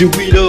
you, we do.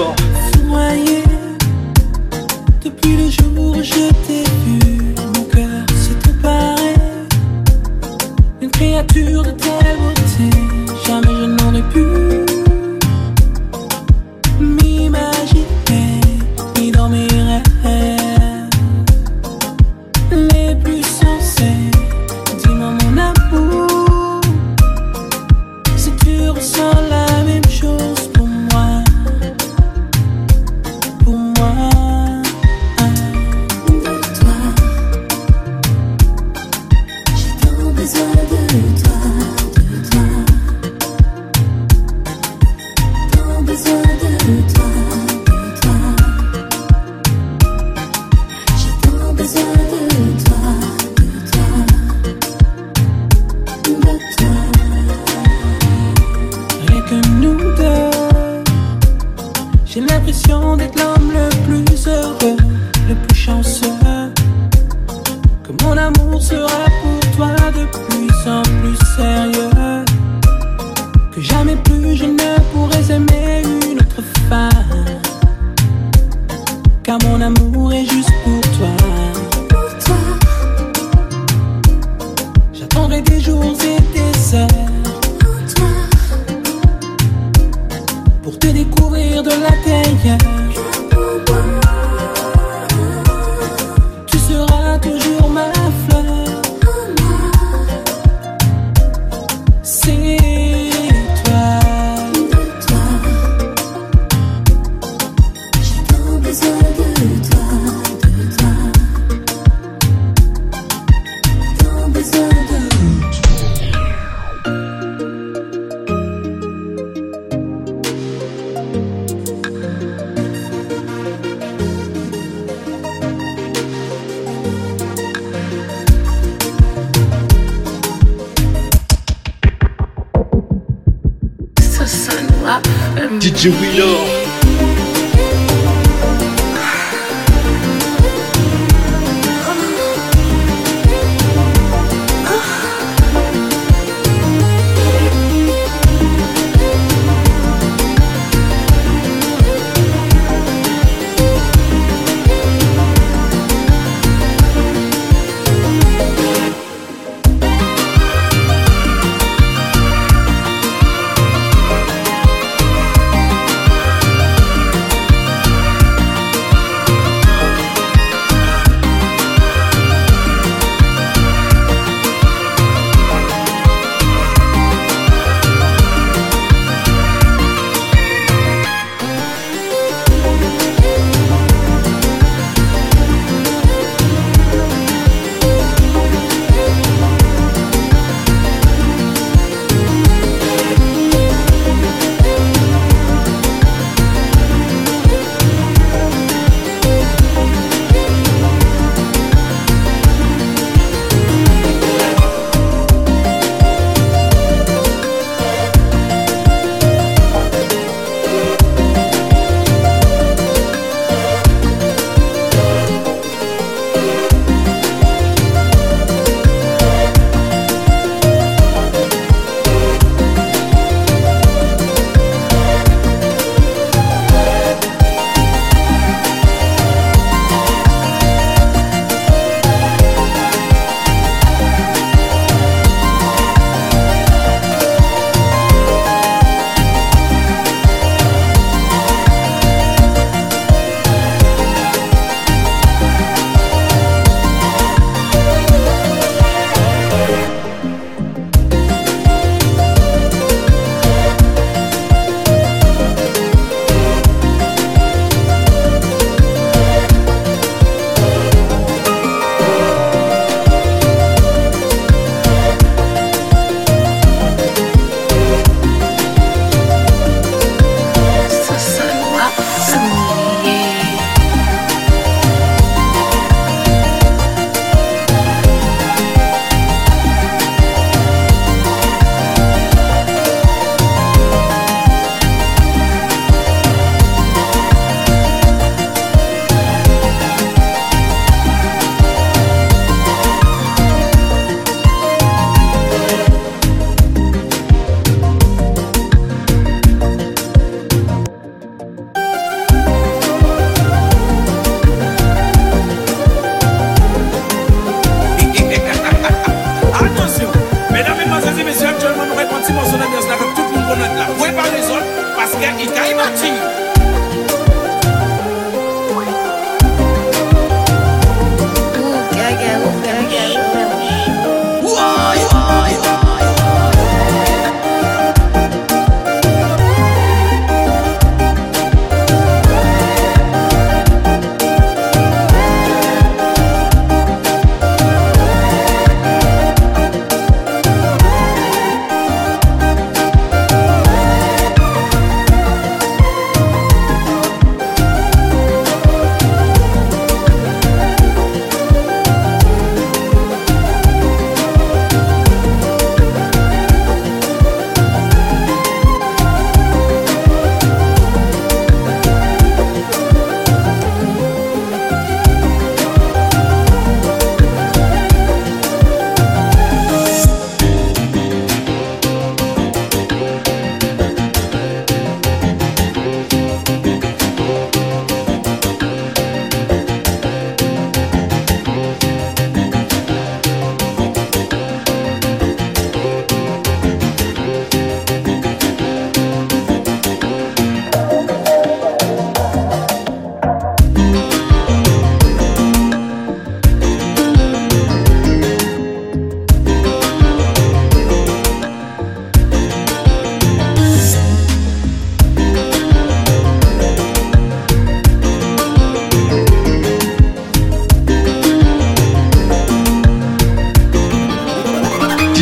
Mon amour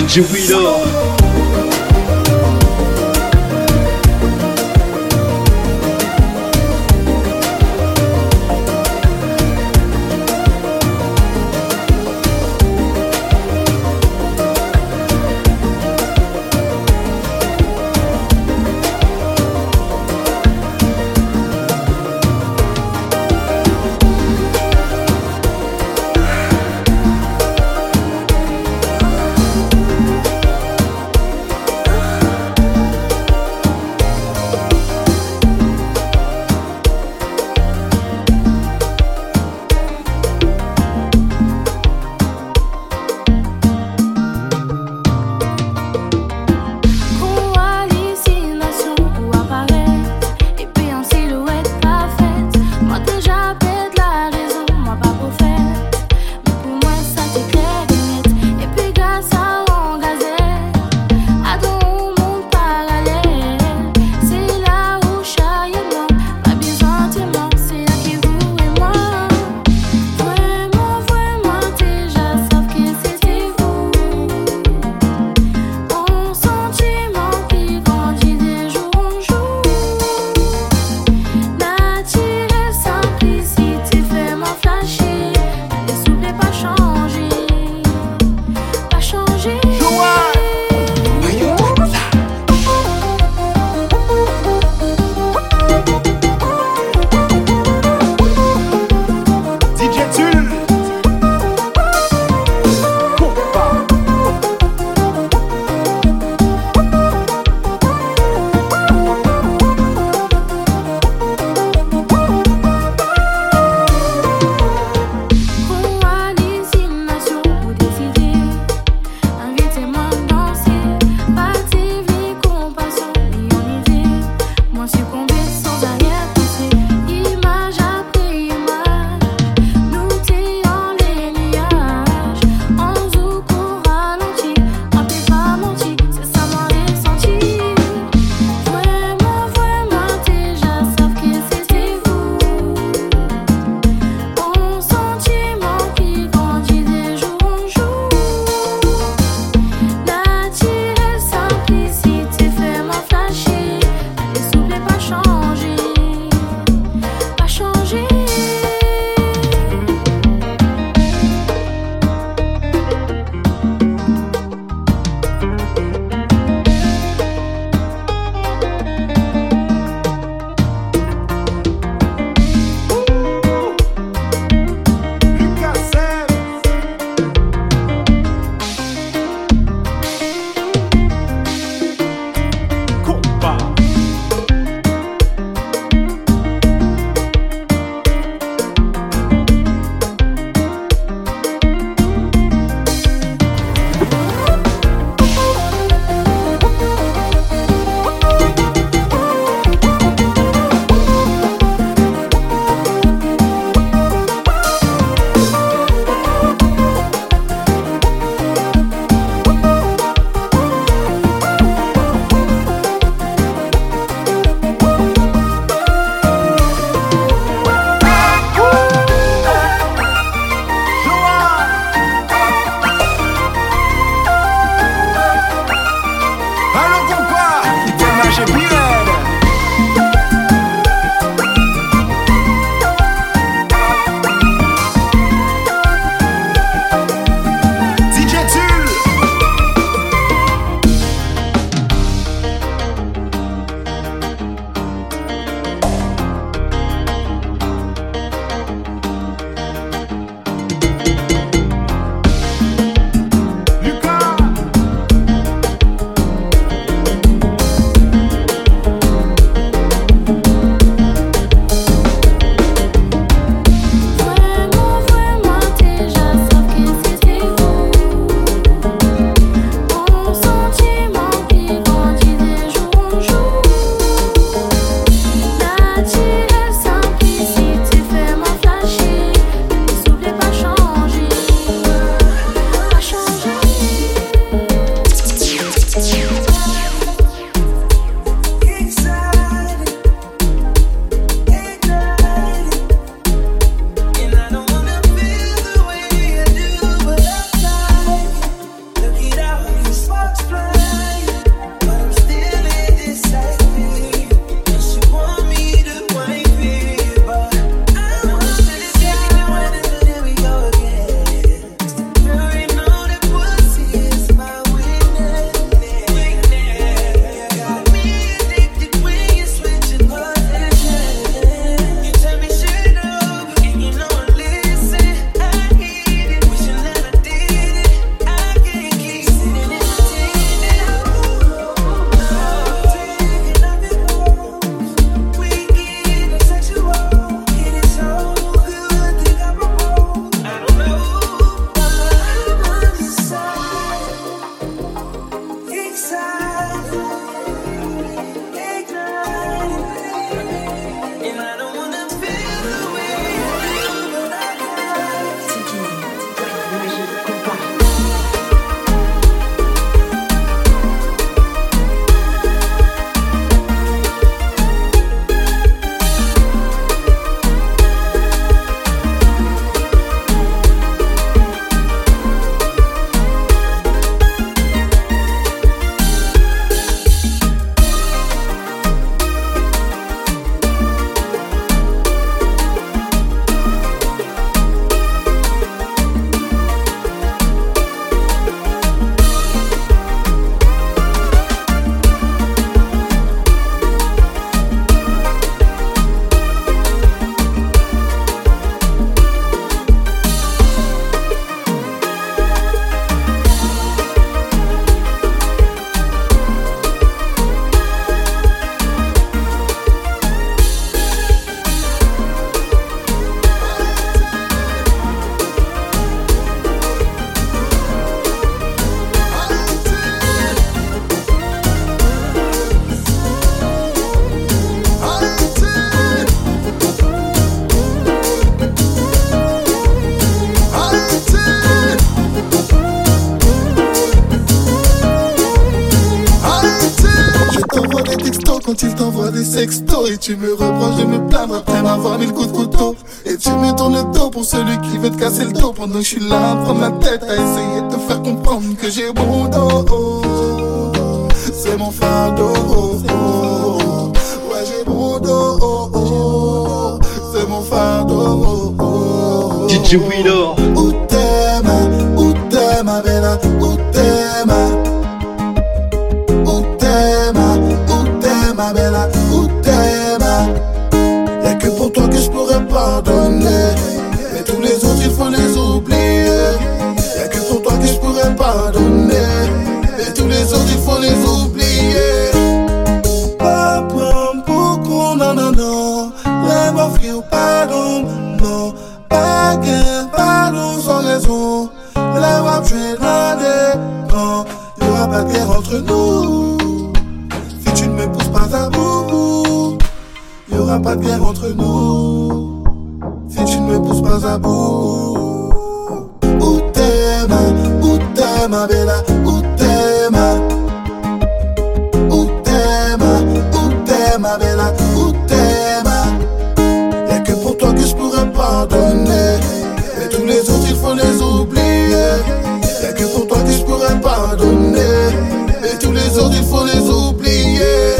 Jubilee. DJ Wheeler. et tu me reproches de me plaindre après m'avoir mis le coup de couteau. Et tu me tournes le dos pour celui qui veut te casser le dos pendant que je suis là à prendre la tête à essayer de te faire comprendre que j'ai bon dos. C'est mon fardeau. Ouais, j'ai bon dos. C'est mon fardeau. DJ Wheeler. Où t'es ma, où t'es ma bella, où t'es ma. Toi que je pourrais pardonner. entre nous. Si tu ne me pousses pas à bout, où t'es ma, où t'es Bella, où t'es ma, où t'es ma, où t'es ma Bella, où t'es ma. Y'a que pour toi que je pourrais pardonner, et tous les autres il faut les oublier. Y'a que pour toi que je pourrais pardonner, et tous les autres il faut les oublier.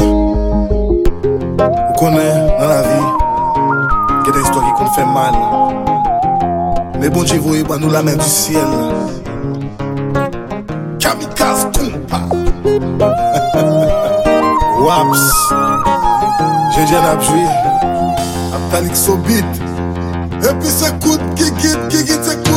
On connaît bon Dje voye ban nou la men du sien Kamikaz Koumpa Waps. Jenjen apjwe Aptalik sobit Epi se kout gigit gigit se kout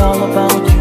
all about you.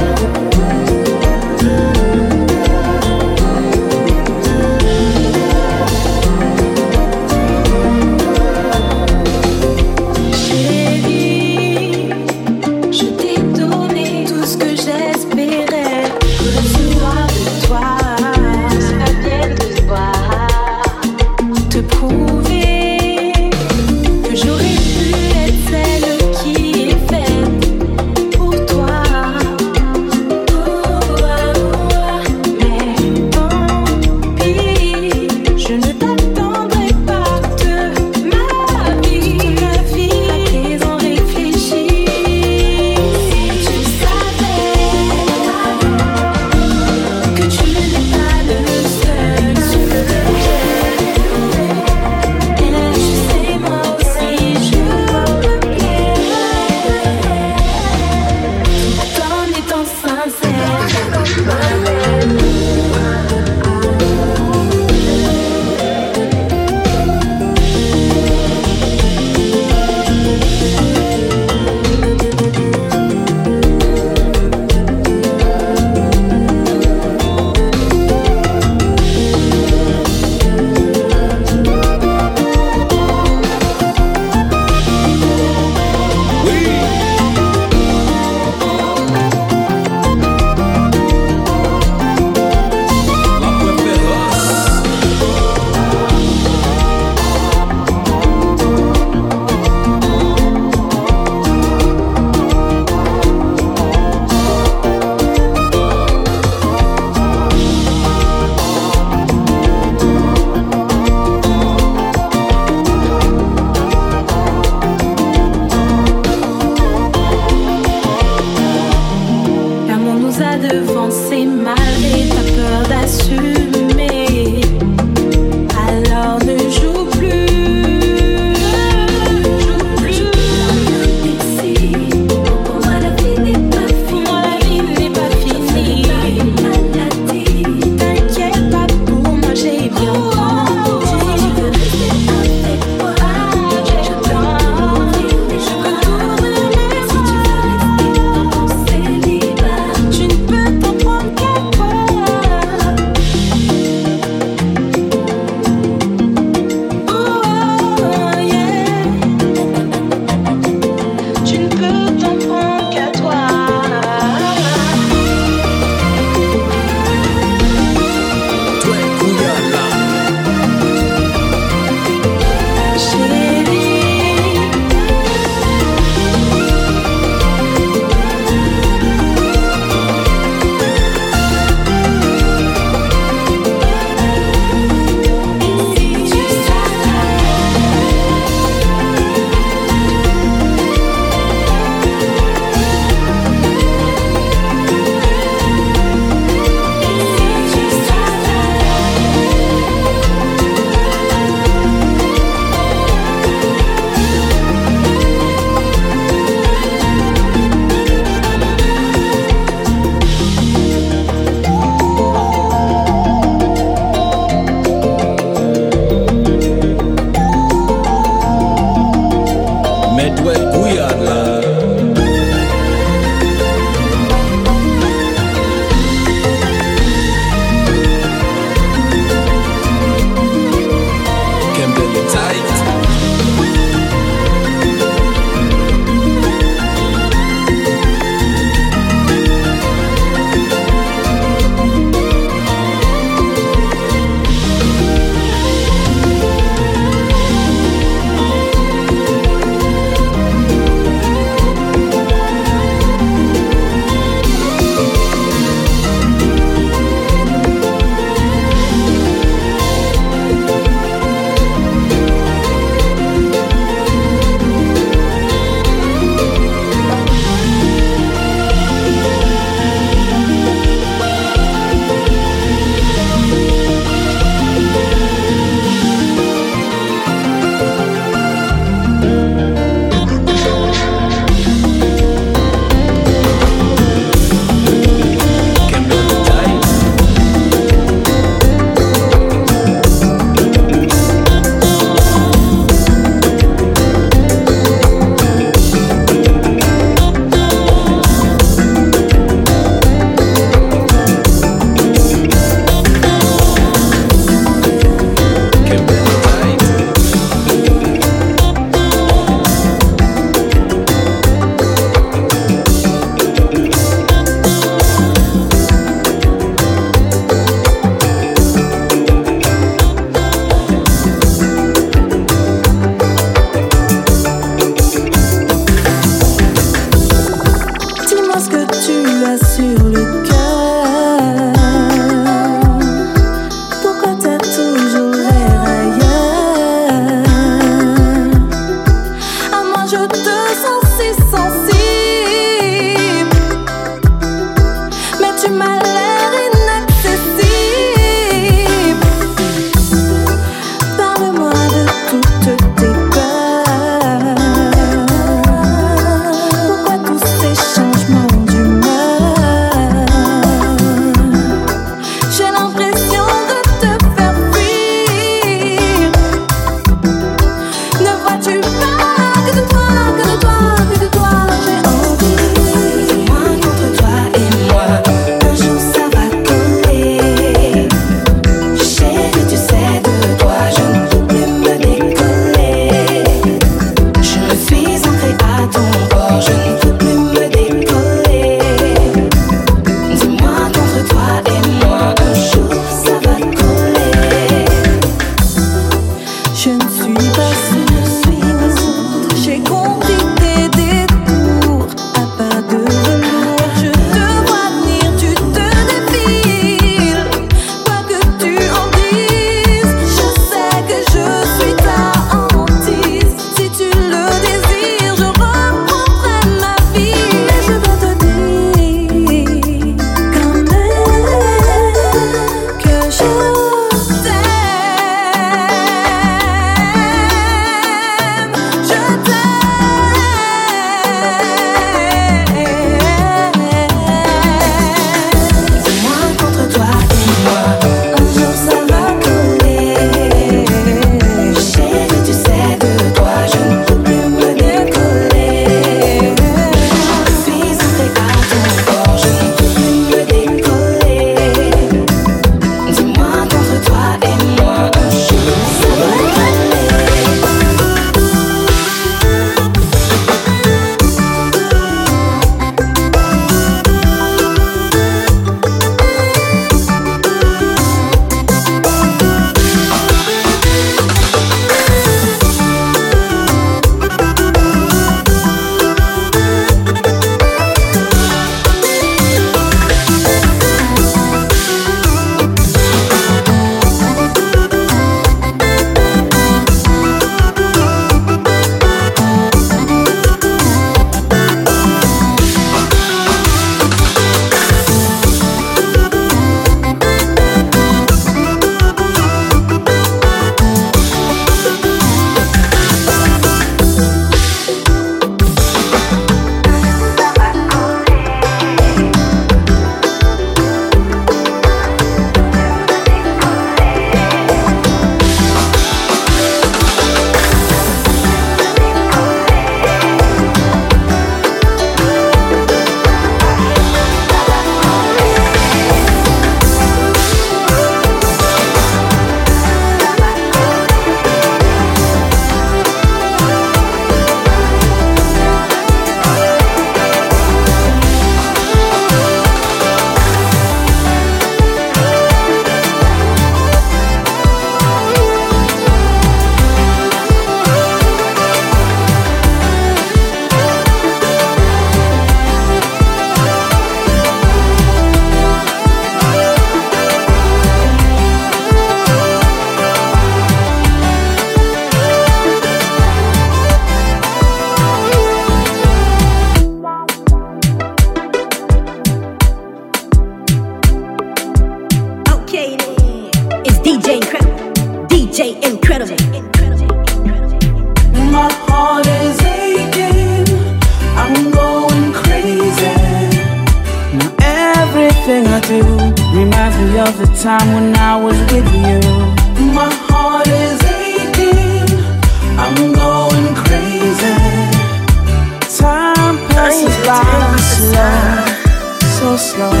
slow.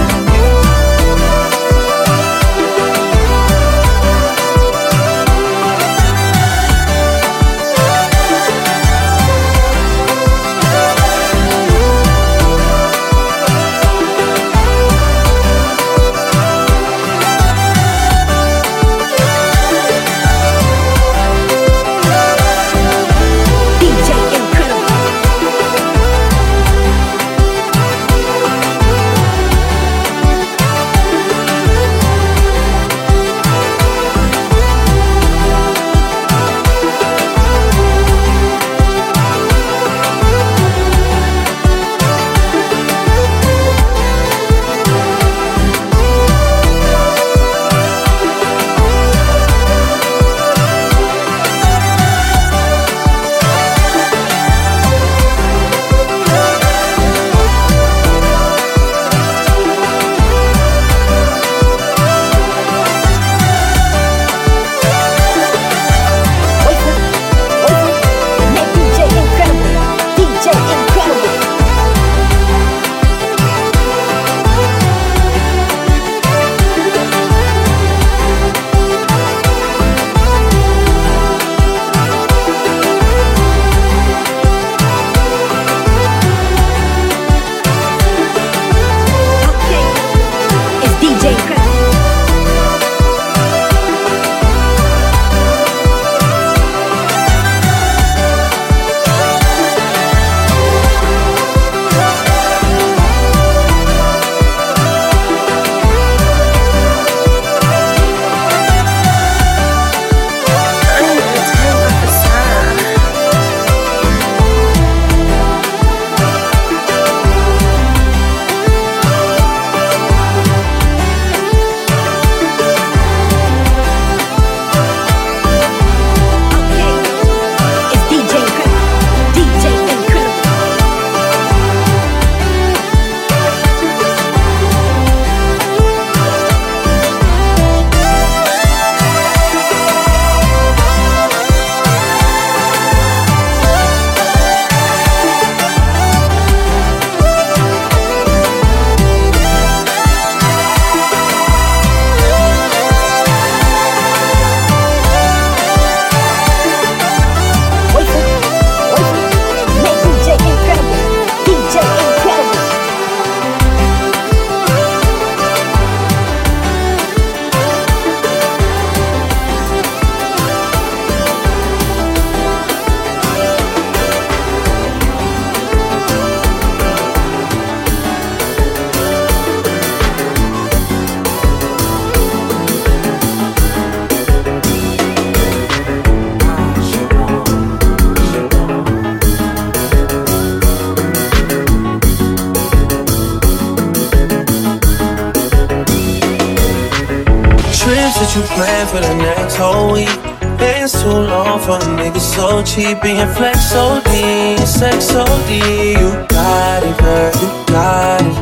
Cheap. Flex so D, sex so D. You got it, girl, you got it.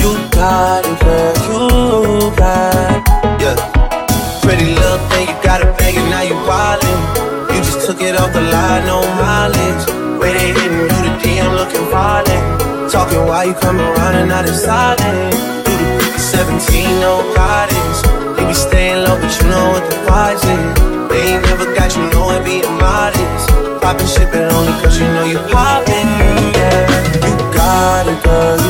You got it, girl, you got it. Yeah. Pretty little thing, you got it banging, now you wildin'. You just took it off the line, no mileage. Way they hitting you, the DM looking violent. Talking while you come around and not in silent. Do the 17, no guidance. You be staying low, but you know what the price is. You know it being modest. Poppin' shit, but only cause you know you poppin'. Yeah. You got it, girl,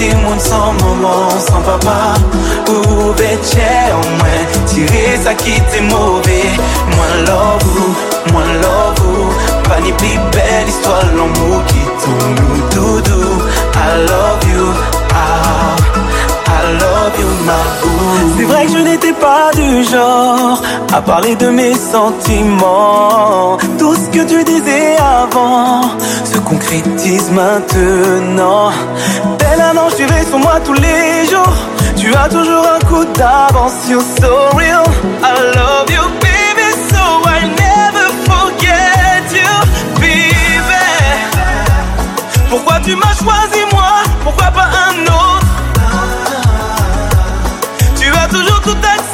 il monde sans maman, sans papa. Ou bêtier en moins Tirer ça qui était mauvais. Moi love vous, moi love vous. Pas ni plus belle histoire l'amour qui tourne nous doudou. I love you, ah I love you ma C'est vrai que je n'étais pas du genre À parler de mes sentiments. Tout ce que tu disais avant Se concrétise maintenant Un ange tu veilles sur moi tous les jours. Tu as toujours un coup d'avance You're so real I love you baby So I never forget you baby. Pourquoi tu m'as choisi moi? Pourquoi pas un autre? Tu as toujours tout accepté,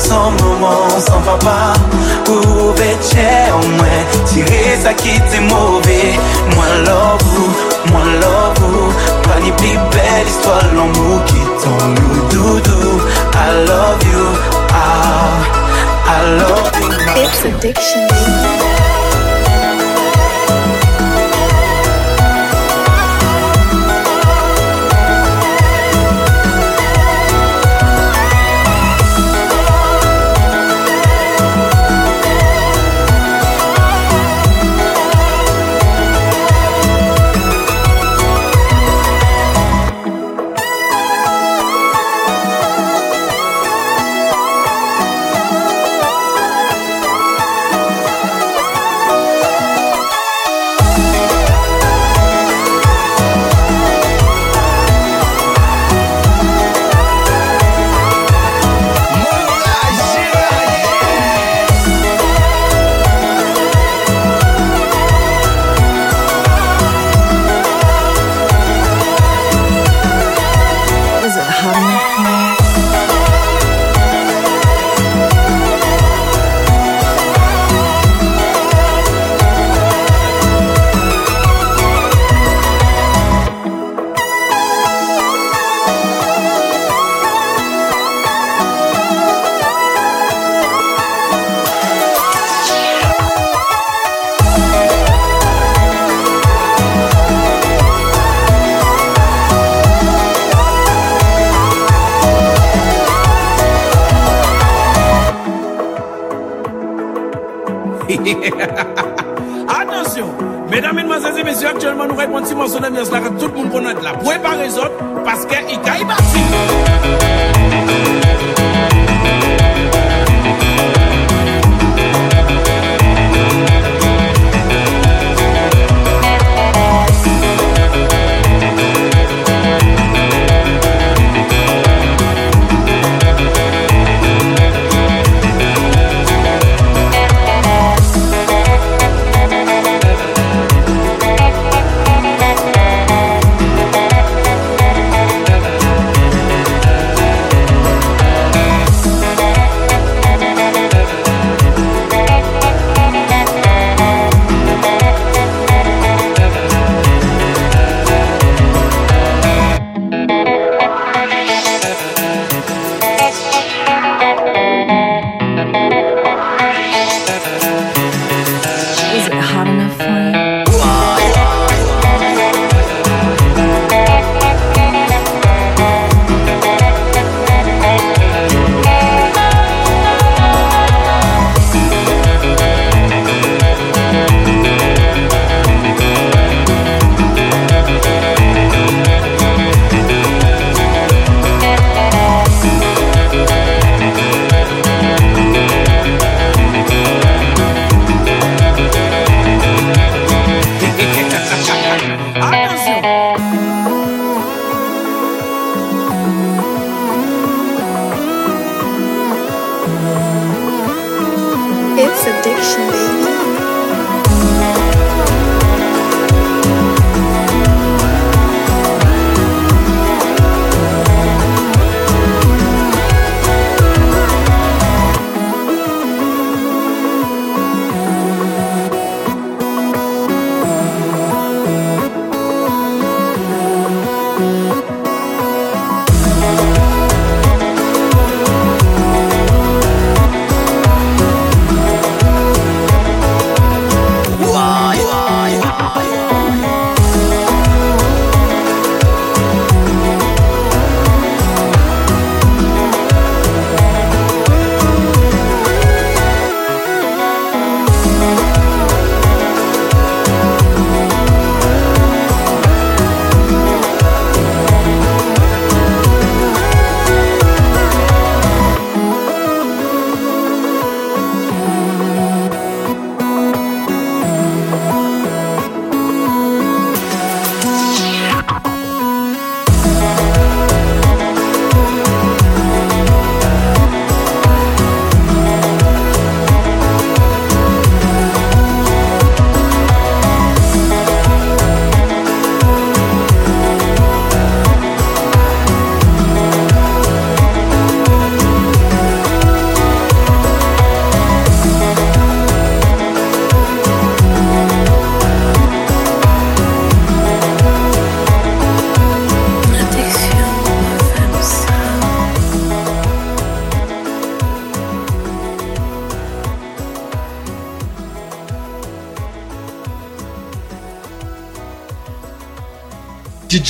sans maman, sans papa. Ou bêtier en moi Tirer ça qui était mauvais. Moi love vous, moi love vous Pas ni plus belle histoire l'amour qui tombe nous doudou. I love you, ah, I love you. It's addiction. mesdames et messieurs, actuellement nous répondons si mon son ami tout le monde connaît la. Vous pas raison, parce que il caille bâti.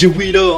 DJ Wheeler